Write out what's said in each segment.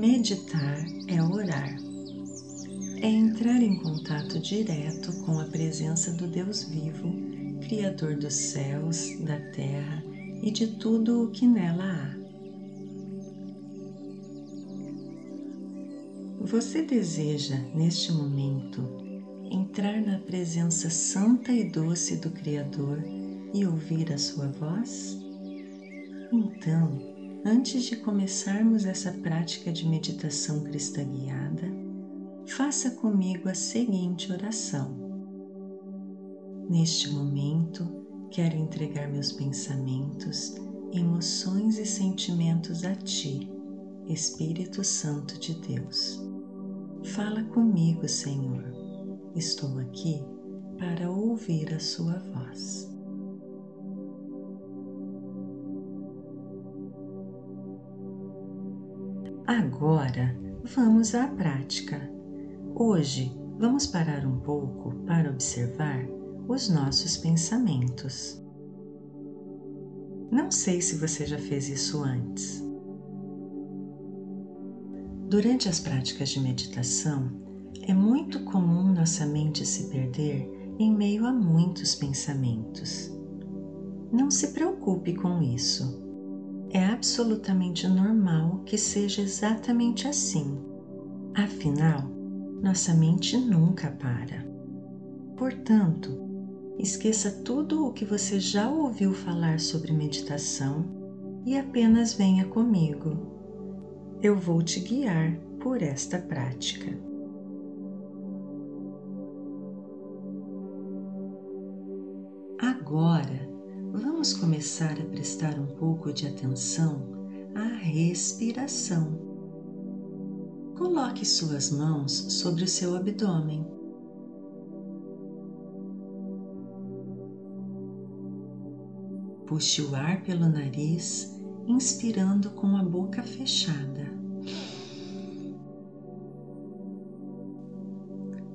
Meditar é orar, é entrar em contato direto com a presença do Deus vivo, Criador dos céus, da terra e de tudo o que nela há. Você deseja, neste momento, entrar na presença santa e doce do Criador e ouvir a sua voz? Então, antes de começarmos essa prática de meditação cristã guiada, faça comigo a seguinte oração. Neste momento, quero entregar meus pensamentos, emoções e sentimentos a Ti, Espírito Santo de Deus. Fala comigo, Senhor. Estou aqui para ouvir a Sua voz. Agora vamos à prática. Hoje vamos parar um pouco para observar os nossos pensamentos. Não sei se você já fez isso antes. Durante as práticas de meditação, é muito comum nossa mente se perder em meio a muitos pensamentos. Não se preocupe com isso é absolutamente normal que seja exatamente assim. Afinal, nossa mente nunca para. Portanto, esqueça tudo o que você já ouviu falar sobre meditação e apenas venha comigo. Eu vou te guiar por esta prática. Agora, vamos começar a prestar um pouco de atenção à respiração. Coloque suas mãos sobre o seu abdômen. Puxe o ar pelo nariz, inspirando com a boca fechada.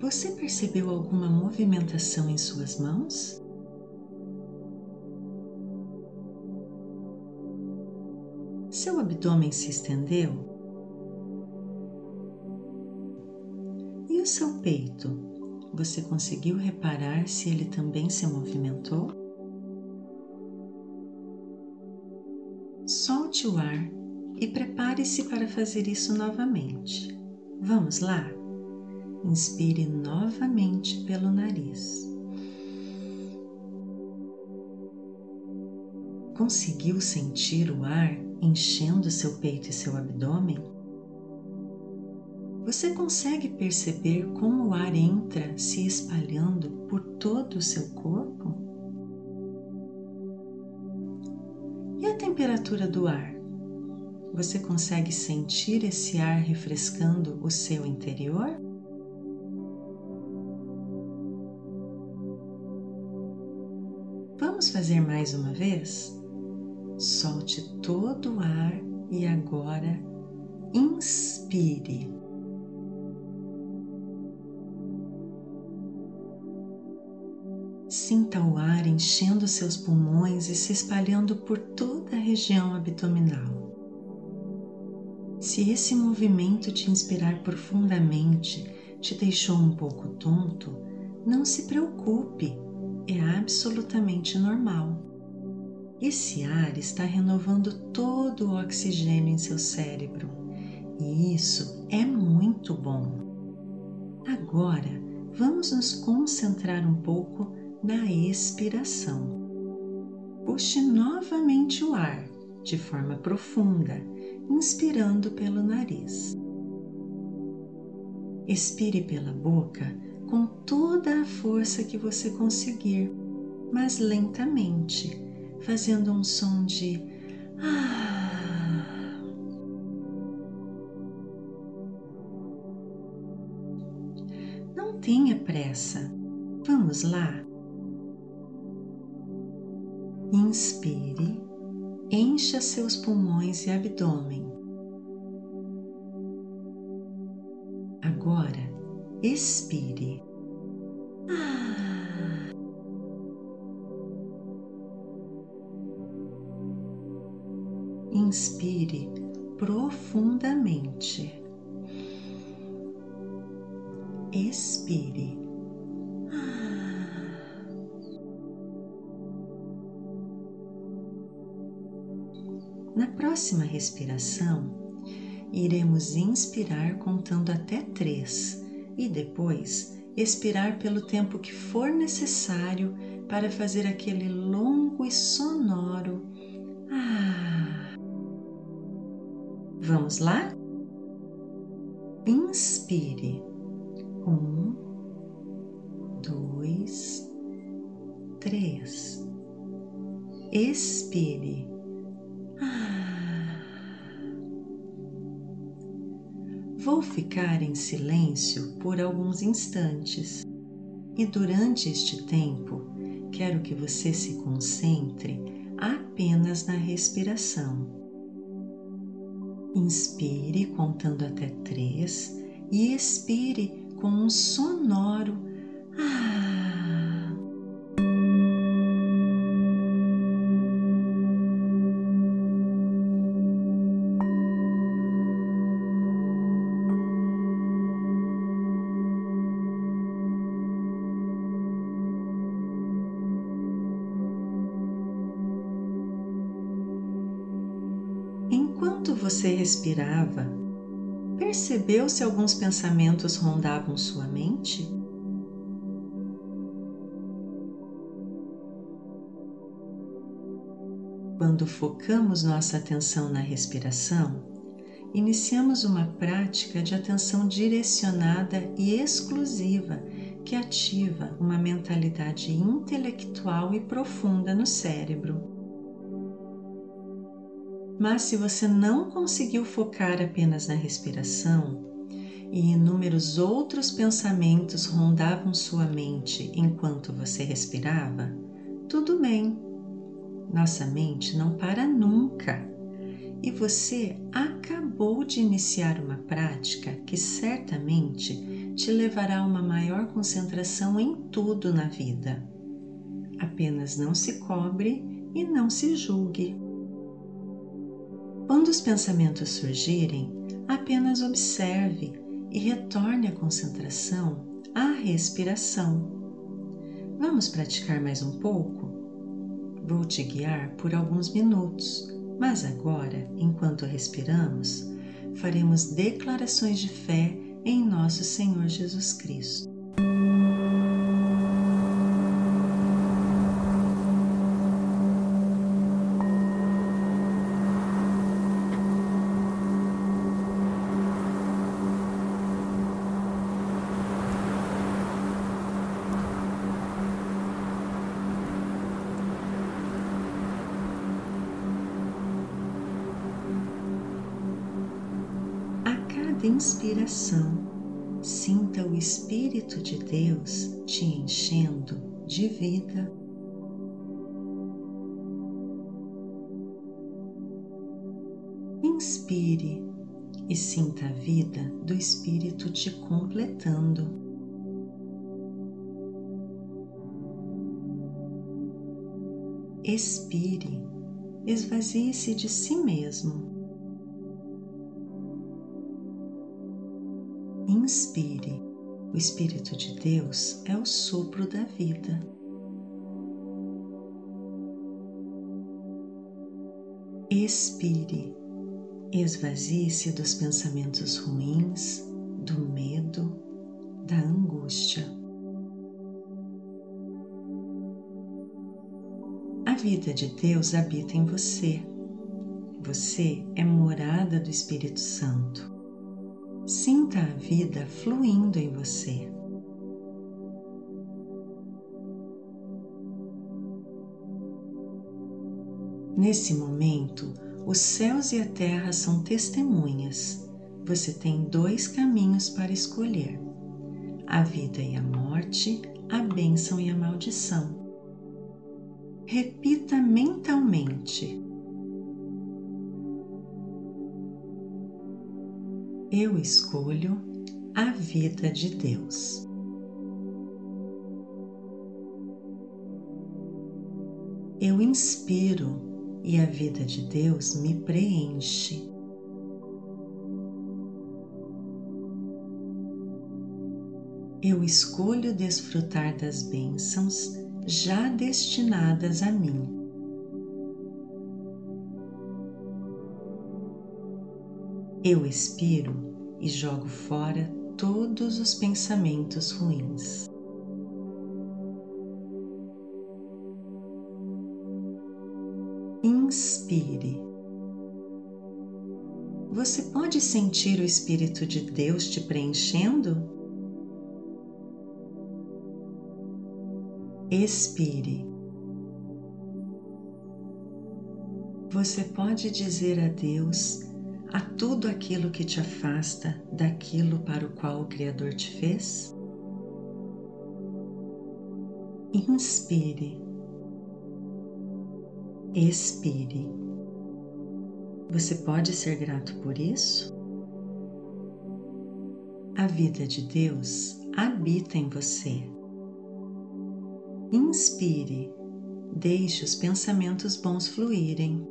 Você percebeu alguma movimentação em suas mãos? Seu abdômen se estendeu? E o seu peito? Você conseguiu reparar se ele também se movimentou? Solte o ar e prepare-se para fazer isso novamente. Vamos lá? Inspire novamente pelo nariz. Conseguiu sentir o ar enchendo seu peito e seu abdômen? Você consegue perceber como o ar entra se espalhando por todo o seu corpo? E a temperatura do ar? Você consegue sentir esse ar refrescando o seu interior? Vamos fazer mais uma vez? Solte todo o ar e agora inspire. Sinta o ar enchendo seus pulmões e se espalhando por toda a região abdominal. Se esse movimento de inspirar profundamente te deixou um pouco tonto, não se preocupe, é absolutamente normal. Esse ar está renovando todo o oxigênio em seu cérebro e isso é muito bom. Agora vamos nos concentrar um pouco na expiração. Puxe novamente o ar de forma profunda, inspirando pelo nariz. Expire pela boca com toda a força que você conseguir, mas lentamente fazendo um som de ah. Não tenha pressa. Vamos lá. Inspire, encha seus pulmões e abdômen. Agora, expire. Ah. Inspire profundamente. Expire. Na próxima respiração, iremos inspirar contando até três e depois expirar pelo tempo que for necessário para fazer aquele longo e sonoro Vamos lá? Inspire. Um, dois, três. Expire. Vou ficar em silêncio por alguns instantes e durante este tempo quero que você se concentre apenas na respiração. Inspire contando até três e expire com um sonoro Enquanto você respirava, percebeu se alguns pensamentos rondavam sua mente? Quando focamos nossa atenção na respiração, iniciamos uma prática de atenção direcionada e exclusiva que ativa uma mentalidade intelectual e profunda no cérebro. Mas se você não conseguiu focar apenas na respiração e inúmeros outros pensamentos rondavam sua mente enquanto você respirava, tudo bem. Nossa mente não para nunca. E você acabou de iniciar uma prática que certamente te levará a uma maior concentração em tudo na vida. Apenas não se cobre e não se julgue. Quando os pensamentos surgirem, apenas observe e retorne a concentração à respiração. Vamos praticar mais um pouco? Vou te guiar por alguns minutos, mas agora, enquanto respiramos, faremos declarações de fé em nosso Senhor Jesus Cristo. Inspiração, sinta o Espírito de Deus te enchendo de vida. Inspire e sinta a vida do Espírito te completando. Expire, esvazie-se de si mesmo Inspire. O Espírito de Deus é o sopro da vida. Expire. Esvazie-se dos pensamentos ruins, do medo, da angústia. A vida de Deus habita em você. Você é morada do Espírito Santo. Sinta a vida fluindo em você. Nesse momento, os céus e a terra são testemunhas. Você tem dois caminhos para escolher: a vida e a morte, a bênção e a maldição. Repita mentalmente: eu escolho a vida de Deus. Eu inspiro e a vida de Deus me preenche. Eu escolho desfrutar das bênçãos já destinadas a mim. Eu expiro e jogo fora todos os pensamentos ruins. Inspire. Você pode sentir o Espírito de Deus te preenchendo? Expire. Você pode dizer adeus a tudo aquilo que te afasta daquilo para o qual o Criador te fez? Inspire. Expire. Você pode ser grato por isso? A vida de Deus habita em você. Inspire, deixe os pensamentos bons fluírem.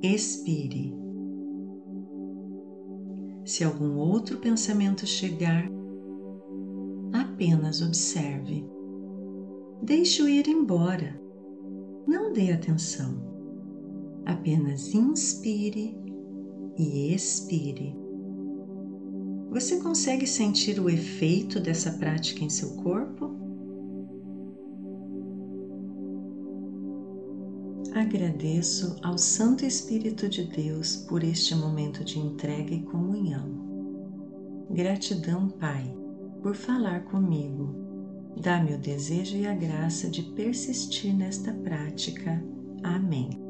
Expire. Se algum outro pensamento chegar, apenas observe. Deixe-o ir embora. Não dê atenção. Apenas inspire e expire. Você consegue sentir o efeito dessa prática em seu corpo? Agradeço ao Santo Espírito de Deus por este momento de entrega e comunhão. Gratidão, Pai, por falar comigo. Dá-me o desejo e a graça de persistir nesta prática. Amém.